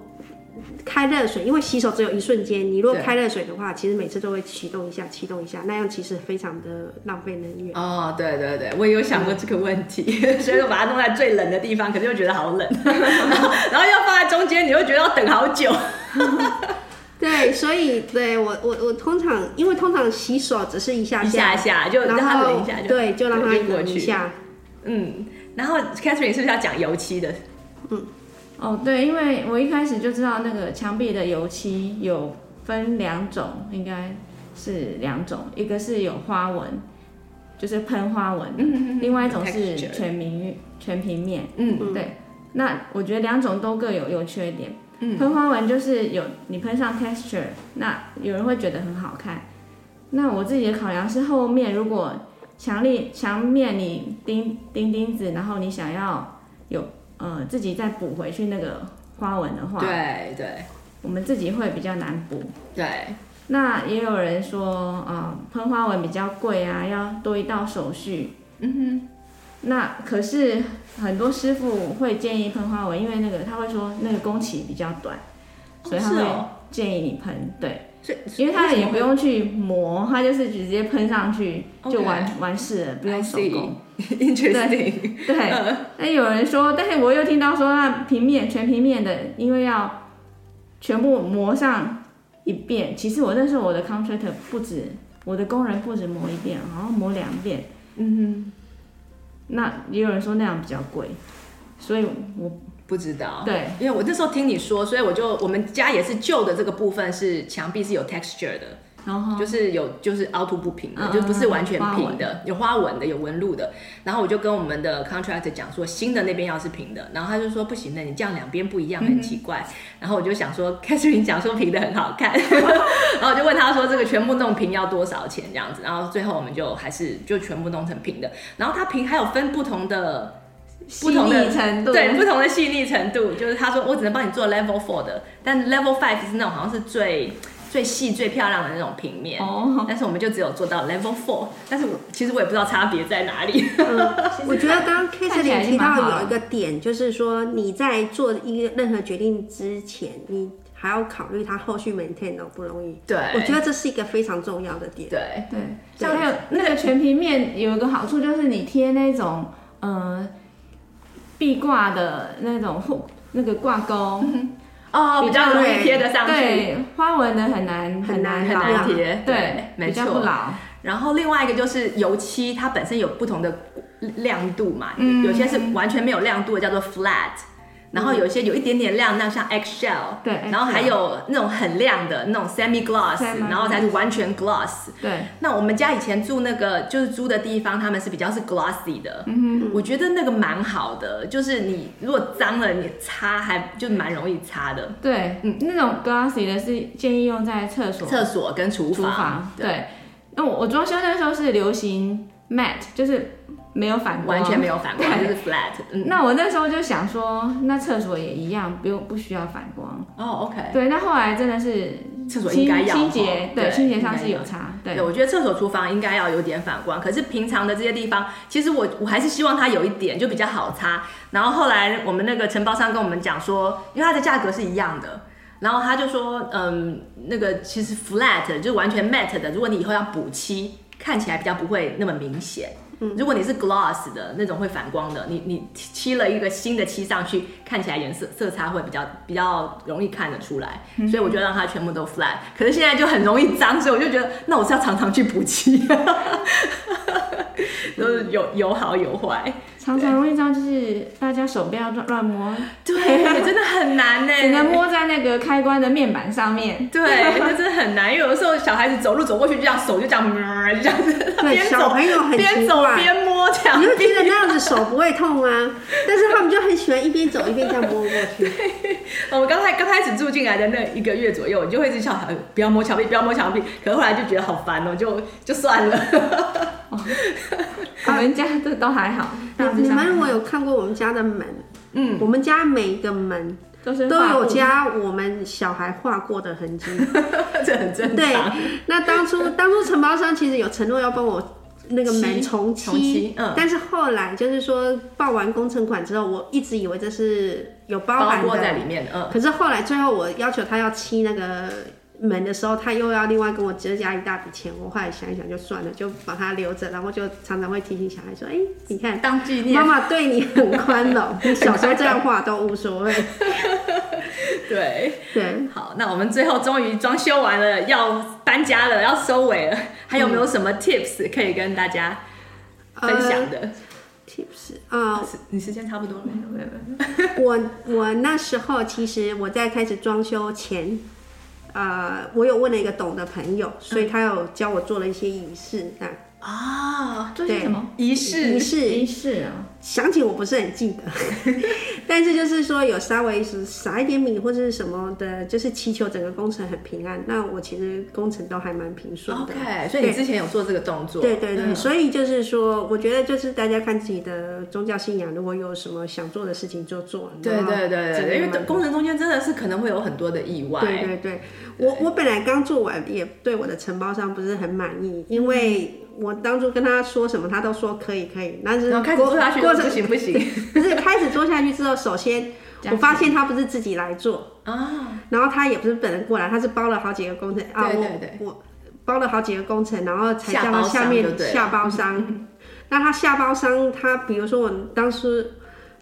开热水，因为洗手只有一瞬间，你如果开热水的话，其实每次都会启动一下，启动一下，那样其实非常的浪费能源。哦，oh, 对对对，我也有想过这个问题，所以我把它弄在最冷的地方，可是又觉得好冷，然 后然后要放在中间，你会觉得要等好久。对，所以对我我我通常，因为通常洗手只是一下下，一下下就让它冷一下就，对，就让它冷一下。嗯，然后 Catherine 是不是要讲油漆的？嗯，哦对，因为我一开始就知道那个墙壁的油漆有分两种，应该是两种，一个是有花纹，就是喷花纹，嗯，另外一种是全平全平面，嗯，对。那我觉得两种都各有优缺点。喷花纹就是有你喷上 texture，那有人会觉得很好看。那我自己的考量是后面如果墙立墙面你钉钉钉子，然后你想要有呃自己再补回去那个花纹的话，对对，我们自己会比较难补。对，那也有人说啊，喷花纹比较贵啊，要多一道手续。嗯哼，那可是。很多师傅会建议喷花纹，因为那个他会说那个工期比较短，所以他会建议你喷。对，因为他也不用去磨，他就是直接喷上去就完完事了，不用手工。Interesting。对，那有人说，但是我又听到说，那平面全平面的，因为要全部磨上一遍。其实我那时候我的 contractor 不止，我的工人不止磨一遍，然后磨两遍。嗯哼。那也有人说那样比较贵，所以我不知道。对，因为我那时候听你说，所以我就我们家也是旧的这个部分是墙壁是有 texture 的，然后就是有就是凹凸不平的，嗯就不是完全平的，花有花纹的，有纹路的。然后我就跟我们的 contractor 讲说，新的那边要是平的，然后他就说不行的，你这样两边不一样，很奇怪。嗯、然后我就想说，Catherine 讲说平的很好看，然后我就问他说，这个全部弄平要多少钱这样子？然后最后我们就还是就全部弄成平的。然后它平还有分不同的。不同的细腻程度，对，不同的细腻程度，就是他说我只能帮你做 level four 的，但 level five 是那种好像是最最细最漂亮的那种平面，哦，但是我们就只有做到 level four，但是我其实我也不知道差别在哪里。嗯，我觉得刚刚 Catherine 提到有一个点，就是说你在做一个任何决定之前，你还要考虑它后续 maintain 容不容易。对，我觉得这是一个非常重要的点。对对，像还有那个全平面有一个好处就是你贴那种呃。壁挂的那种护那个挂钩哦，比较容易贴得上去。对，花纹的很难很难很难贴，对，没错。然后另外一个就是油漆，它本身有不同的亮度嘛，有些是完全没有亮度的，叫做 flat。然后有一些有一点点亮，那像 eggshell，对，然后还有那种很亮的那种 semi gloss，然后才是完全 gloss。对，那我们家以前住那个就是租的地方，他们是比较是 glossy 的，嗯哼，我觉得那个蛮好的，就是你如果脏了，你擦还就蛮容易擦的。对，嗯，那种 glossy 的是建议用在厕所、厕所跟厨房。厨房对，那我我装修那时候是流行 matte，就是。没有反光，完全没有反光，就是 flat。嗯，那我那时候就想说，那厕所也一样，不用不需要反光。哦，OK。对，那后来真的是厕所应该要清洁，对，清洁上是有差。对，我觉得厕所、厨房应该要有点反光，可是平常的这些地方，其实我我还是希望它有一点，就比较好擦。然后后来我们那个承包商跟我们讲说，因为它的价格是一样的，然后他就说，嗯，那个其实 flat 就完全 matte 的，如果你以后要补漆，看起来比较不会那么明显。如果你是 gloss 的那种会反光的，你你漆了一个新的漆上去，看起来颜色色差会比较比较容易看得出来，所以我就让它全部都 flat。可是现在就很容易脏，所以我就觉得那我是要常常去补漆，都是有有好有坏。常常容易脏，就是大家手不要乱乱摸，对，真的很难 呢，只能摸在那个开关的面板上面，对，那真的很难，因为有的时候小孩子走路走过去就这样，手就这样，就这样子，对，小朋友很边走边摸这样，你就觉得那样子手不会痛啊，但是他们就很喜欢一边走一边这样摸过去。我们刚开刚开始住进来的那一个月左右，你就会一直叫小孩不要摸墙壁，不要摸墙壁，可是后来就觉得好烦哦，就就算了。我们家这都还好。你们如果有看过我们家的门，嗯，我们家每一个门都是都有加我们小孩画过的痕迹，这很正常。对，那当初 当初承包商其实有承诺要帮我那个门重漆，嗯，但是后来就是说报完工程款之后，我一直以为这是有包含的。在里面，嗯，可是后来最后我要求他要漆那个。门的时候，他又要另外跟我折加一大笔钱，我后来想一想就算了，就把它留着，然后就常常会提醒小孩说：“哎、欸，你看，当纪念，妈妈对你很宽容，你小时候这样画都无所谓。”对对，好，那我们最后终于装修完了，要搬家了，要收尾了，还有没有什么 tips 可以跟大家分享的、呃、tips 啊、呃？你时间差不多了，没有没有。我我那时候其实我在开始装修前。呃，我有问了一个懂的朋友，所以他有教我做了一些仪式啊。啊，这是什么仪式？仪式仪式啊！详情我不是很记得，但是就是说有稍微是撒一点米或者是什么的，就是祈求整个工程很平安。那我其实工程都还蛮平顺的。OK，所以你之前有做这个动作？对对对，嗯、所以就是说，我觉得就是大家看自己的宗教信仰，如果有什么想做的事情就做。对对对对，因为工程中间真的是可能会有很多的意外。对对对，我我本来刚做完，也对我的承包商不是很满意，因为。我当初跟他说什么，他都说可以可以，但是然后开始做下去过程不行不行，不是开始做下去之后，首先我发现他不是自己来做啊，然后他也不是本人过来，他是包了好几个工程啊，对对对，我我包了好几个工程，然后才叫他下面下包商。那他下包商，他比如说我当时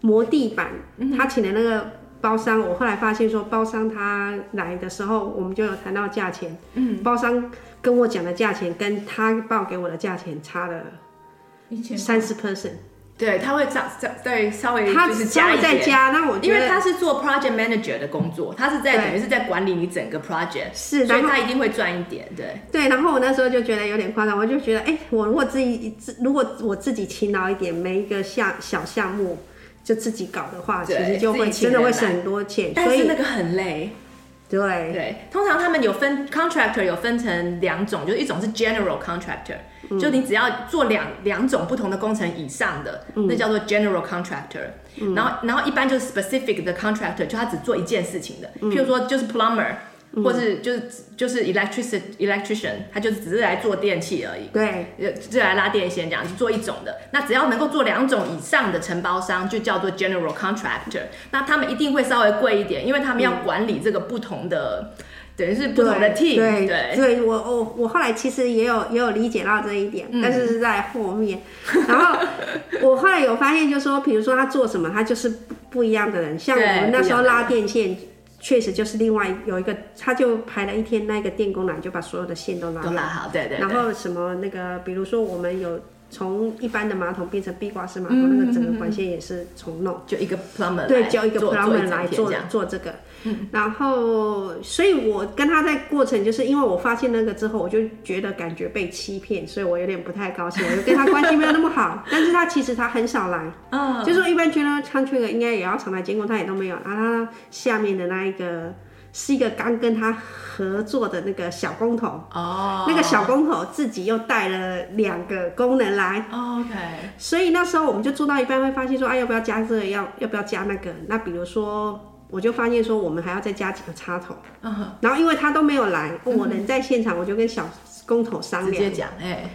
磨地板，他请的那个包商，我后来发现说包商他来的时候，我们就有谈到价钱，嗯，包商。跟我讲的价钱跟他报给我的价钱差了三十 percent，对，他会再再对稍微他就是加一点，再加，那我因为他是做 project manager 的工作，他是在等于是在管理你整个 project，是所以他一定会赚一点，对。对，然后我那时候就觉得有点夸张，我就觉得，哎，我如果自己自如果我自己勤劳一点，每一个项小项目就自己搞的话，其实就会真的会省很多钱，所以但是那个很累，对对，通常他们有分 contractor 有分成两种，就是一种是 general contractor，、就嗯你只要做两两种不同的工程以上的，嗯那叫做 general contractor、然后然后一般就是 specific 的 contractor，就他只做一件事情的，嗯譬如说就是 plumber，、或是就是就是 electric electrician，他就只是来做电器而已。对呃，就来拉电线这样，就做一种的。那只要能够做两种以上的承包商，就叫做 general contractor。那他们一定会稍微贵一点，因为他们要管理这个不同的，等于是不同的 team。对对对，我我我后来其实也有也有理解到这一点，嗯但是是在后面。然后我后来有发现，就是说，比如说他做什么，他就是不不一样的人。像我们那时候拉电线，确实就是另外有一个，他就排了一天，那个电工来就把所有的线都拉好。都拉好，对对对。然后什么那个，比如说我们有从一般的马桶变成壁挂式马嗯桶，那个整个管线也是重弄。就一个 plumber 对，来叫一个 plumber 来做。做这个，然后，所以我跟他在过程，就是因为我发现那个之后，我就觉得感觉被欺骗，所以我有点不太高兴，我就跟他关系没有那么好。但是他其实他很少来，嗯，就是说一般觉得 contractor 应该也要常来监控，他也都没有。然后他下面的那一个是一个刚跟他合作的那个小工头，哦，那个小工头自己又带了两个工人来。哦 OK，所以那时候我们就做到一半，会发现说，哎，要不要加这个？要要不要加那个？那比如说，我就发现说，我们还要再加几个插头。嗯，然后因为他都没有来，我人在现场，我就跟小工头商量。直接讲，哎，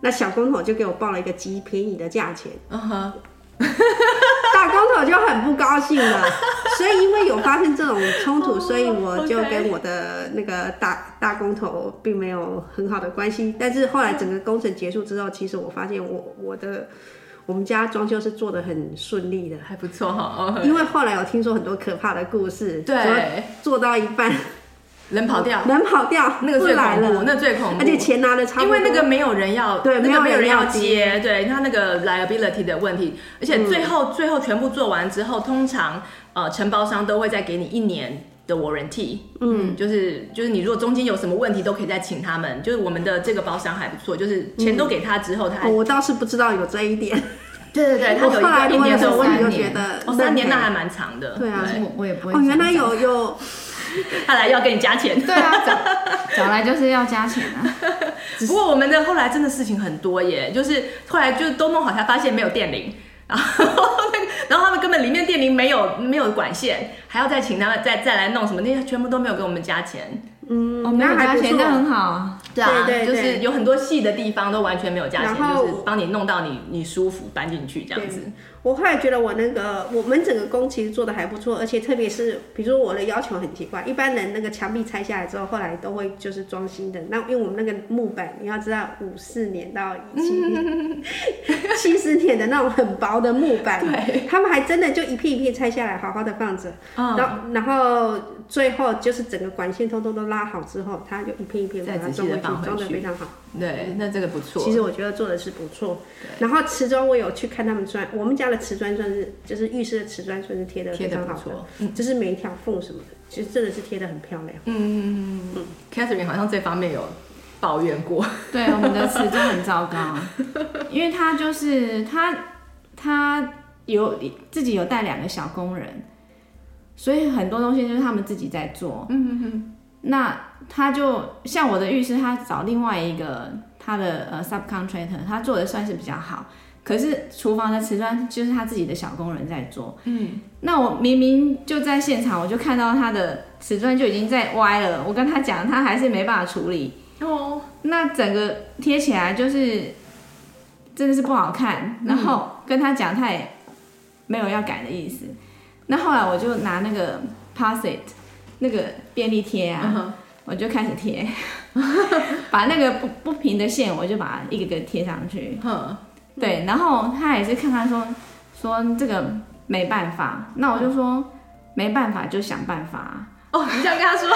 那小工头就给我报了一个极便宜的价钱，嗯哼，大工头就很不高兴了。所以因为有发生这种冲突，所以我就跟我的那个大大工头并没有很好的关系。但是后来整个工程结束之后，其实我发现我我的我们家装修是做的很顺利的。还不错哈，哦因为后来我听说很多可怕的故事，对说做到一半人跑掉，人跑掉，那个最恐怖，那最恐怖，而且钱拿的差不多，因为那个没有人要，对没有那个没有人人要要接，对他那个 liability 的问题，而且最后、最后全部做完之后，通常呃承包商都会再给你一年的 warranty，嗯，就是就是你如果中间有什么问题，都可以再请他们。就是我们的这个包商还不错，就是钱都给他之后，他我倒是不知道有这一点。对 对对，他有一个一年的问的时候，我也就三觉年。得哦三年那还蛮长的，对啊。我我也不会哦，原来有有，他来要给你加钱。对啊，找找来就是要加钱啊。不过我们的后来真的事情很多耶，就是后来就都弄好才发现没有电铃，然后那个然后他们根本里面电铃没有没有管线，还要再请他们再再来弄什么，那些全部都没有给我们加钱。嗯，哦，没有那还不加钱，那错。很好啊。对啊，对对对就是有很多细的地方都完全没有加钱，就是帮你弄到你你舒服搬进去这样子。我后来觉得我那个我们整个工其实做的还不错，而且特别是比如说我的要求很奇怪，一般人那个墙壁拆下来之后，后来都会就是装新的。那因为我们那个木板，你要知道五四年到七 七十年的那种很薄的木板，他们还真的就一片一片拆下来，好好的放着。嗯然后然后最后就是整个管线通通都拉好之后，他就一片一片把它装回去，装的非常好。对，那这个不错。其实我觉得做的是不错。然后瓷砖我有去看他们砖，我们家的瓷砖算是就是浴室的瓷砖算是贴的非贴的不常好的，错。嗯就是每一条缝什么的，其实真的是贴的很漂亮。嗯嗯嗯 Catherine 好像这方面有抱怨过。对，我们的瓷砖很糟糕，因为他就是他他有自己有带两个小工人，所以很多东西就是他们自己在做。嗯嗯嗯。那他就像我的浴室，他找另外一个他的呃 subcontractor，他做的算是比较好。可是厨房的瓷砖就是他自己的小工人在做。嗯。那我明明就在现场，我就看到他的瓷砖就已经在歪了。我跟他讲，他还是没办法处理。哦。那整个贴起来就是真的是不好看。然后跟他讲，他也没有要改的意思。那后来我就拿那个 pass it 那个便利贴啊。嗯我就开始贴，把那个不不平的线，我就把它一个个贴上去。哼。对，然后他也是看看说说这个没办法，那我就说没办法就想办法。哦，你这样跟他说。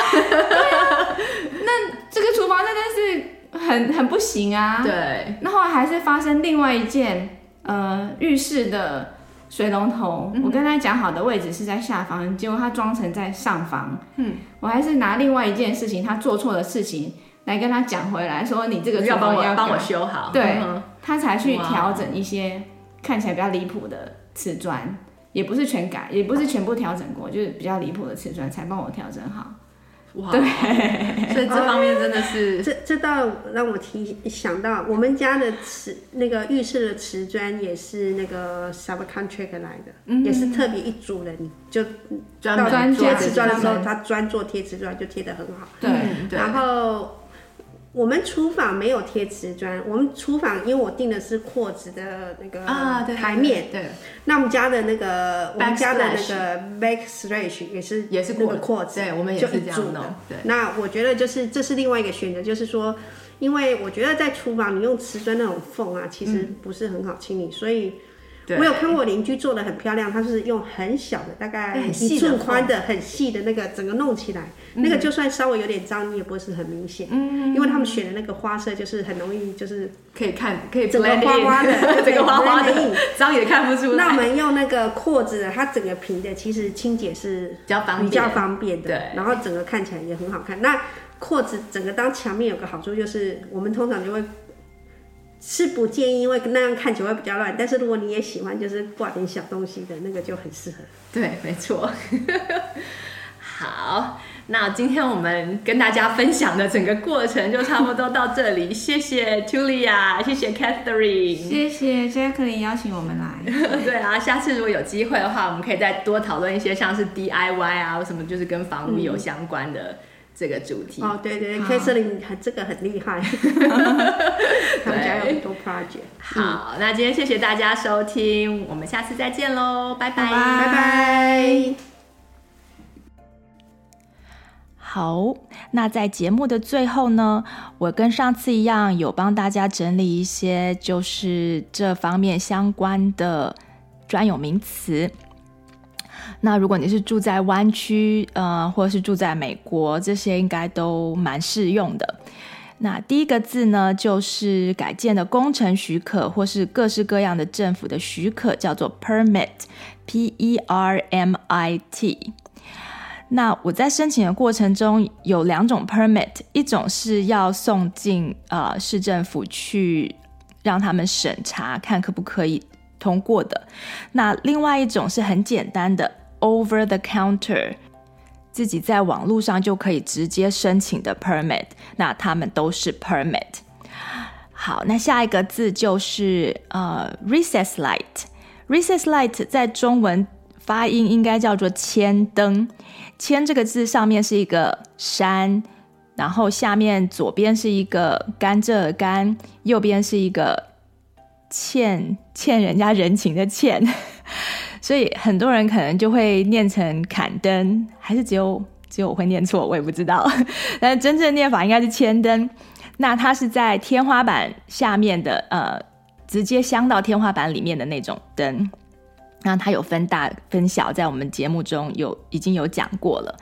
那这个厨房真的是很很不行啊。对。那后来还是发生另外一件呃浴室的水龙头，嗯、我跟他讲好的位置是在下方，结果他装成在上方。嗯，我还是拿另外一件事情，他做错的事情来跟他讲回来，说你这个要帮我要帮我修好，对、嗯、他才去调整一些看起来比较离谱的瓷砖，也不是全改，也不是全部调整过，就是比较离谱的瓷砖才帮我调整好。哇，对，所以这方面真的是，这这倒让我提想到，我们家的瓷那个浴室的瓷砖也是那个 subcontract 来的，嗯、也是特别一组人就到做瓷砖的时候，他专做贴瓷砖就贴得很好，对，然后。我们厨房没有贴瓷砖，我们厨房因为我订的是阔子的那个台面，对，那我们家的那个我们家的那个 backsplash 也是也是那个阔子，对，我们也是这样弄。对，那我觉得就是这是另外一个选择，就是说，因为我觉得在厨房你用瓷砖那种缝啊，其实不是很好清理，所以。我有看过邻居做的很漂亮，他是用很小的，大概一寸宽的，很细的那个，整个弄起来，嗯、那个就算稍微有点脏，你也不会是很明显。嗯，因为他们选的那个花色就是很容易，就是可以看，可以整个花花的，整个花花的，脏也看不出来。那我们用那个阔子，它整个平的，其实清洁是比较方便，比较方便的。对，然后整个看起来也很好看。那阔子整个当墙面有个好处就是，我们通常就会。是不建议，因为那样看起来会比较乱。但是如果你也喜欢，就是挂点小东西的那个就很适合。对，没错。好，那今天我们跟大家分享的整个过程就差不多到这里。谢谢 Tulia，谢谢 Catherine，谢谢 Jacqueline 邀请我们来。对啊，下次如果有机会的话，我们可以再多讨论一些像是 DIY 啊，或什么就是跟房屋有相关的。嗯这个主题哦，对对，Catherine 这个很厉害，他们家有很多 project。好，那今天谢谢大家收听，我们下次再见喽，拜拜，拜拜。好，那在节目的最后呢，我跟上次一样，有帮大家整理一些就是这方面相关的专有名词。那如果你是住在湾区，呃，或是住在美国，这些应该都蛮适用的。那第一个字呢，就是改建的工程许可，或是各式各样的政府的许可，叫做 permit，P-E-R-M-I-T。那我在申请的过程中有两种 permit，一种是要送进呃市政府去让他们审查，看可不可以通过的。那另外一种是很简单的。Over the counter，自己在网络上就可以直接申请的 permit，那他们都是 permit。好，那下一个字就是呃 recess light。recess light 在中文发音应该叫做千灯。千这个字上面是一个山，然后下面左边是一个甘蔗甘，右边是一个欠欠人家人情的欠。所以很多人可能就会念成砍灯，还是只有只有我会念错，我也不知道。但真正念法应该是千灯。那它是在天花板下面的，呃，直接镶到天花板里面的那种灯。那它有分大分小，在我们节目中有已经有讲过了。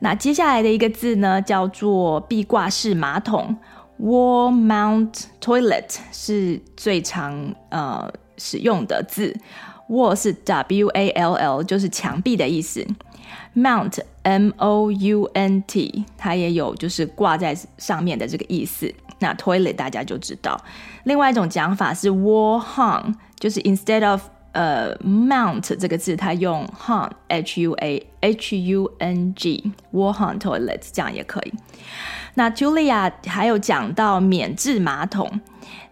那接下来的一个字呢，叫做壁挂式马桶 （wall mount toilet） 是最常呃使用的字。Wall 是 W A L L，就是墙壁的意思。Mount M O U N T，它也有就是挂在上面的这个意思。那 Toilet 大家就知道。另外一种讲法是 Wall hung，就是 instead of 呃 Mount 这个字，它用 hung H U A H U N G Wall hung toilet 这样也可以。那 Julia 还有讲到免治马桶。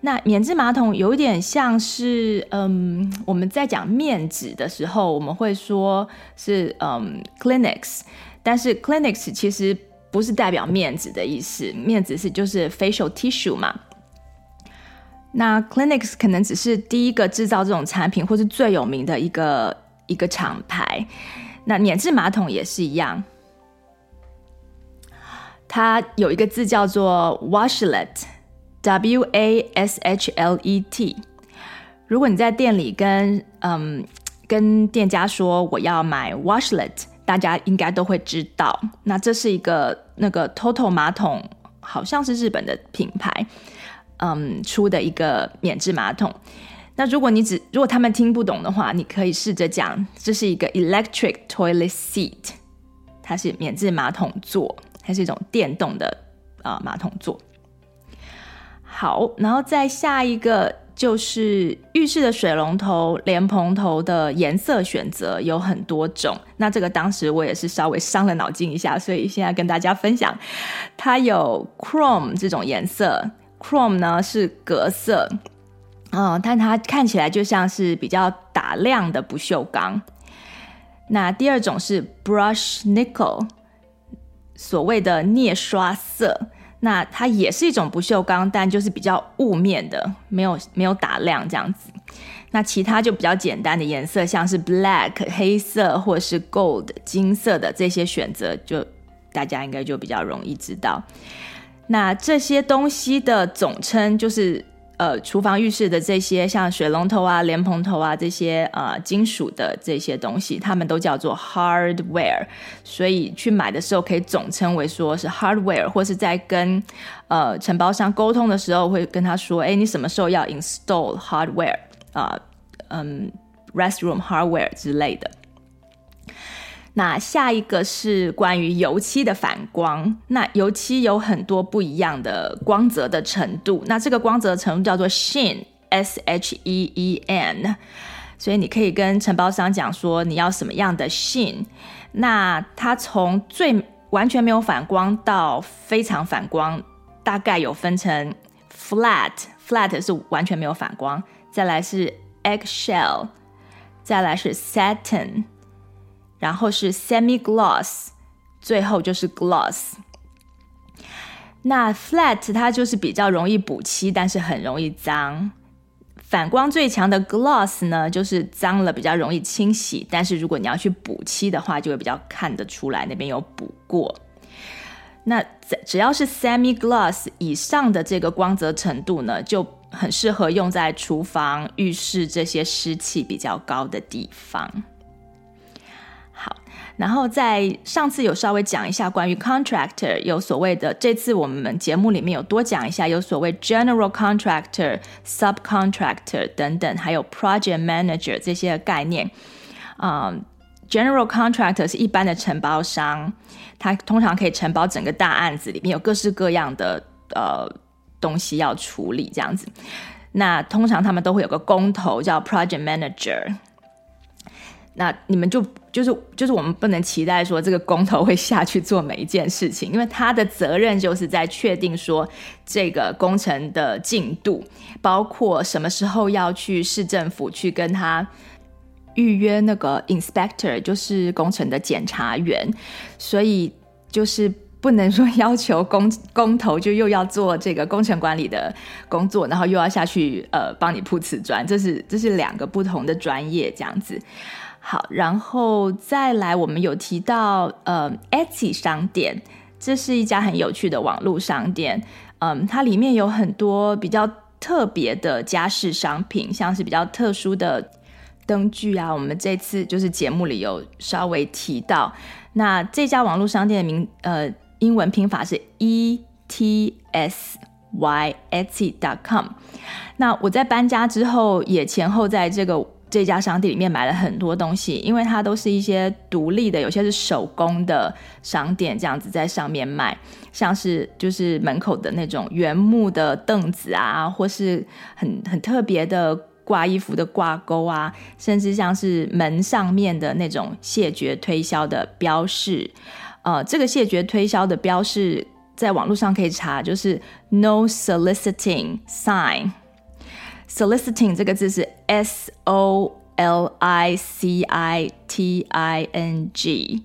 那免治马桶有点像是，嗯，我们在讲面纸的时候，我们会说是嗯 Kleenex，但是 Kleenex 其实不是代表面纸的意思，面纸是就是 facial tissue 嘛。那 Kleenex 可能只是第一个制造这种产品，或是最有名的一个一个厂牌。那免治马桶也是一样，它有一个字叫做 washlet。W A S H L E T。如果你在店里跟嗯跟店家说我要买 washlet，大家应该都会知道。那这是一个那个 TOTO 马桶，好像是日本的品牌，嗯出的一个免治马桶。那如果你只如果他们听不懂的话，你可以试着讲，这是一个 electric toilet seat，它是免治马桶座，它是一种电动的啊、马桶座。好，然后再下一个就是浴室的水龙头、莲蓬头的颜色选择有很多种。那这个当时我也是稍微伤了脑筋一下，所以现在跟大家分享，它有 chrome 这种颜色，chrome 呢是铬色。嗯，但它看起来就像是比较打亮的不锈钢。那第二种是 brush nickel，所谓的镍刷色，那它也是一种不锈钢，但就是比较雾面的，没有没有打亮这样子。那其他就比较简单的颜色，像是 black 黑色或是 gold 金色的这些选择，就大家应该就比较容易知道。那这些东西的总称就是。呃，厨房、浴室的这些像水龙头啊、莲蓬头啊这些呃金属的这些东西，它们都叫做 hardware，所以去买的时候可以总称为说是 hardware，或是在跟呃承包商沟通的时候会跟他说，哎，你什么时候要 install hardware 啊、嗯，restroom hardware 之类的。那下一个是关于油漆的反光。那油漆有很多不一样的光泽的程度。那这个光泽程度叫做 sheen，s h e e n。所以你可以跟承包商讲说你要什么样的 sheen。那它从最完全没有反光到非常反光，大概有分成 flat，flat 是完全没有反光，再来是 eggshell，再来是 satin。然后是 semi gloss，最后就是 gloss。那 flat 它就是比较容易补漆，但是很容易脏。反光最强的 gloss 呢，就是脏了比较容易清洗，但是如果你要去补漆的话，就会比较看得出来那边有补过。那只要是 semi gloss 以上的这个光泽程度呢，就很适合用在厨房、浴室这些湿气比较高的地方。然后在上次有稍微讲一下关于 contractor，有所谓的，这次我们节目里面有多讲一下，有所谓 general contractor、subcontractor 等等，还有 project manager 这些概念。啊、，general contractor 是一般的承包商，他通常可以承包整个大案子，里面有各式各样的呃东西要处理这样子。那通常他们都会有个工头叫 project manager。那你们就就是就是我们不能期待说这个工头会下去做每一件事情，因为他的责任就是在确定说这个工程的进度，包括什么时候要去市政府去跟他预约那个 inspector，就是工程的检查员，所以就是不能说要求工工头就又要做这个工程管理的工作，然后又要下去呃帮你铺瓷砖，这是这是两个不同的专业这样子。好，然后再来，我们有提到呃，Etsy 商店，这是一家很有趣的网络商店。嗯，它里面有很多比较特别的家饰商品，像是比较特殊的灯具啊。我们这次就是节目里有稍微提到。那这家网络商店的名呃，英文拼法是 E T S Y Etsy.com。那我在搬家之后，也前后在这个。这家商店里面买了很多东西，因为它都是一些独立的，有些是手工的商店，这样子在上面卖，像是就是门口的那种原木的凳子啊，或是很很特别的挂衣服的挂钩啊，甚至像是门上面的那种谢绝推销的标示。呃，这个谢绝推销的标示在网络上可以查，就是 No Soliciting Sign。Soliciting 这个字是 S O L I C I T I N G。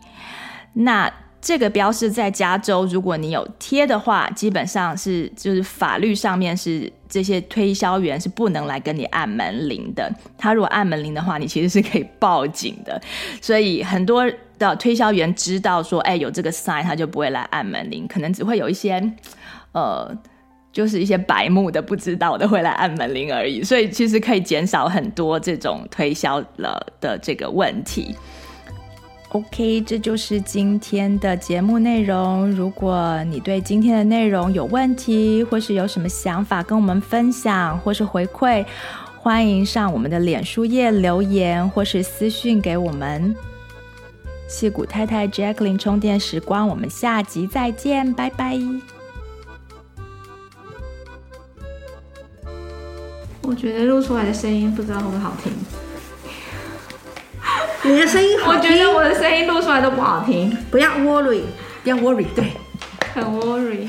那这个标示在加州，如果你有贴的话，基本上是就是法律上面是这些推销员是不能来跟你按门铃的。他如果按门铃的话，你其实是可以报警的。所以很多的推销员知道说，哎，有这个 sign，他就不会来按门铃，可能只会有一些呃。就是一些白目的不知道的会来按门铃而已，所以其实可以减少很多这种推销了的这个问题。OK，这就是今天的节目内容。如果你对今天的内容有问题，或是有什么想法跟我们分享，或是回馈，欢迎上我们的脸书页留言或是私讯给我们。矽谷太太 Jacqueline 充电时光，我们下集再见，拜拜。我觉得录出来的声音不知道会不会好听。你的声音好听，我觉得我的声音录出来都不好听。不要 worry，不要 worry，对，很 worry。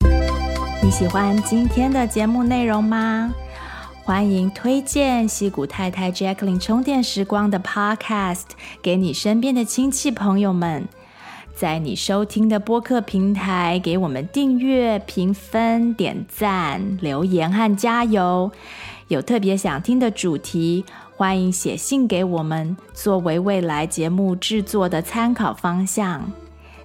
你喜欢今天的节目内容吗？欢迎推荐西谷太太 Jacqueline 充电时光的 Podcast 给你身边的亲戚朋友们，在你收听的播客平台给我们订阅、评分、点赞、留言和加油。有特别想听的主题，欢迎写信给我们，作为未来节目制作的参考方向。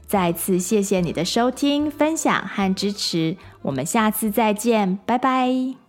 再次谢谢你的收听、分享和支持，我们下次再见，拜拜。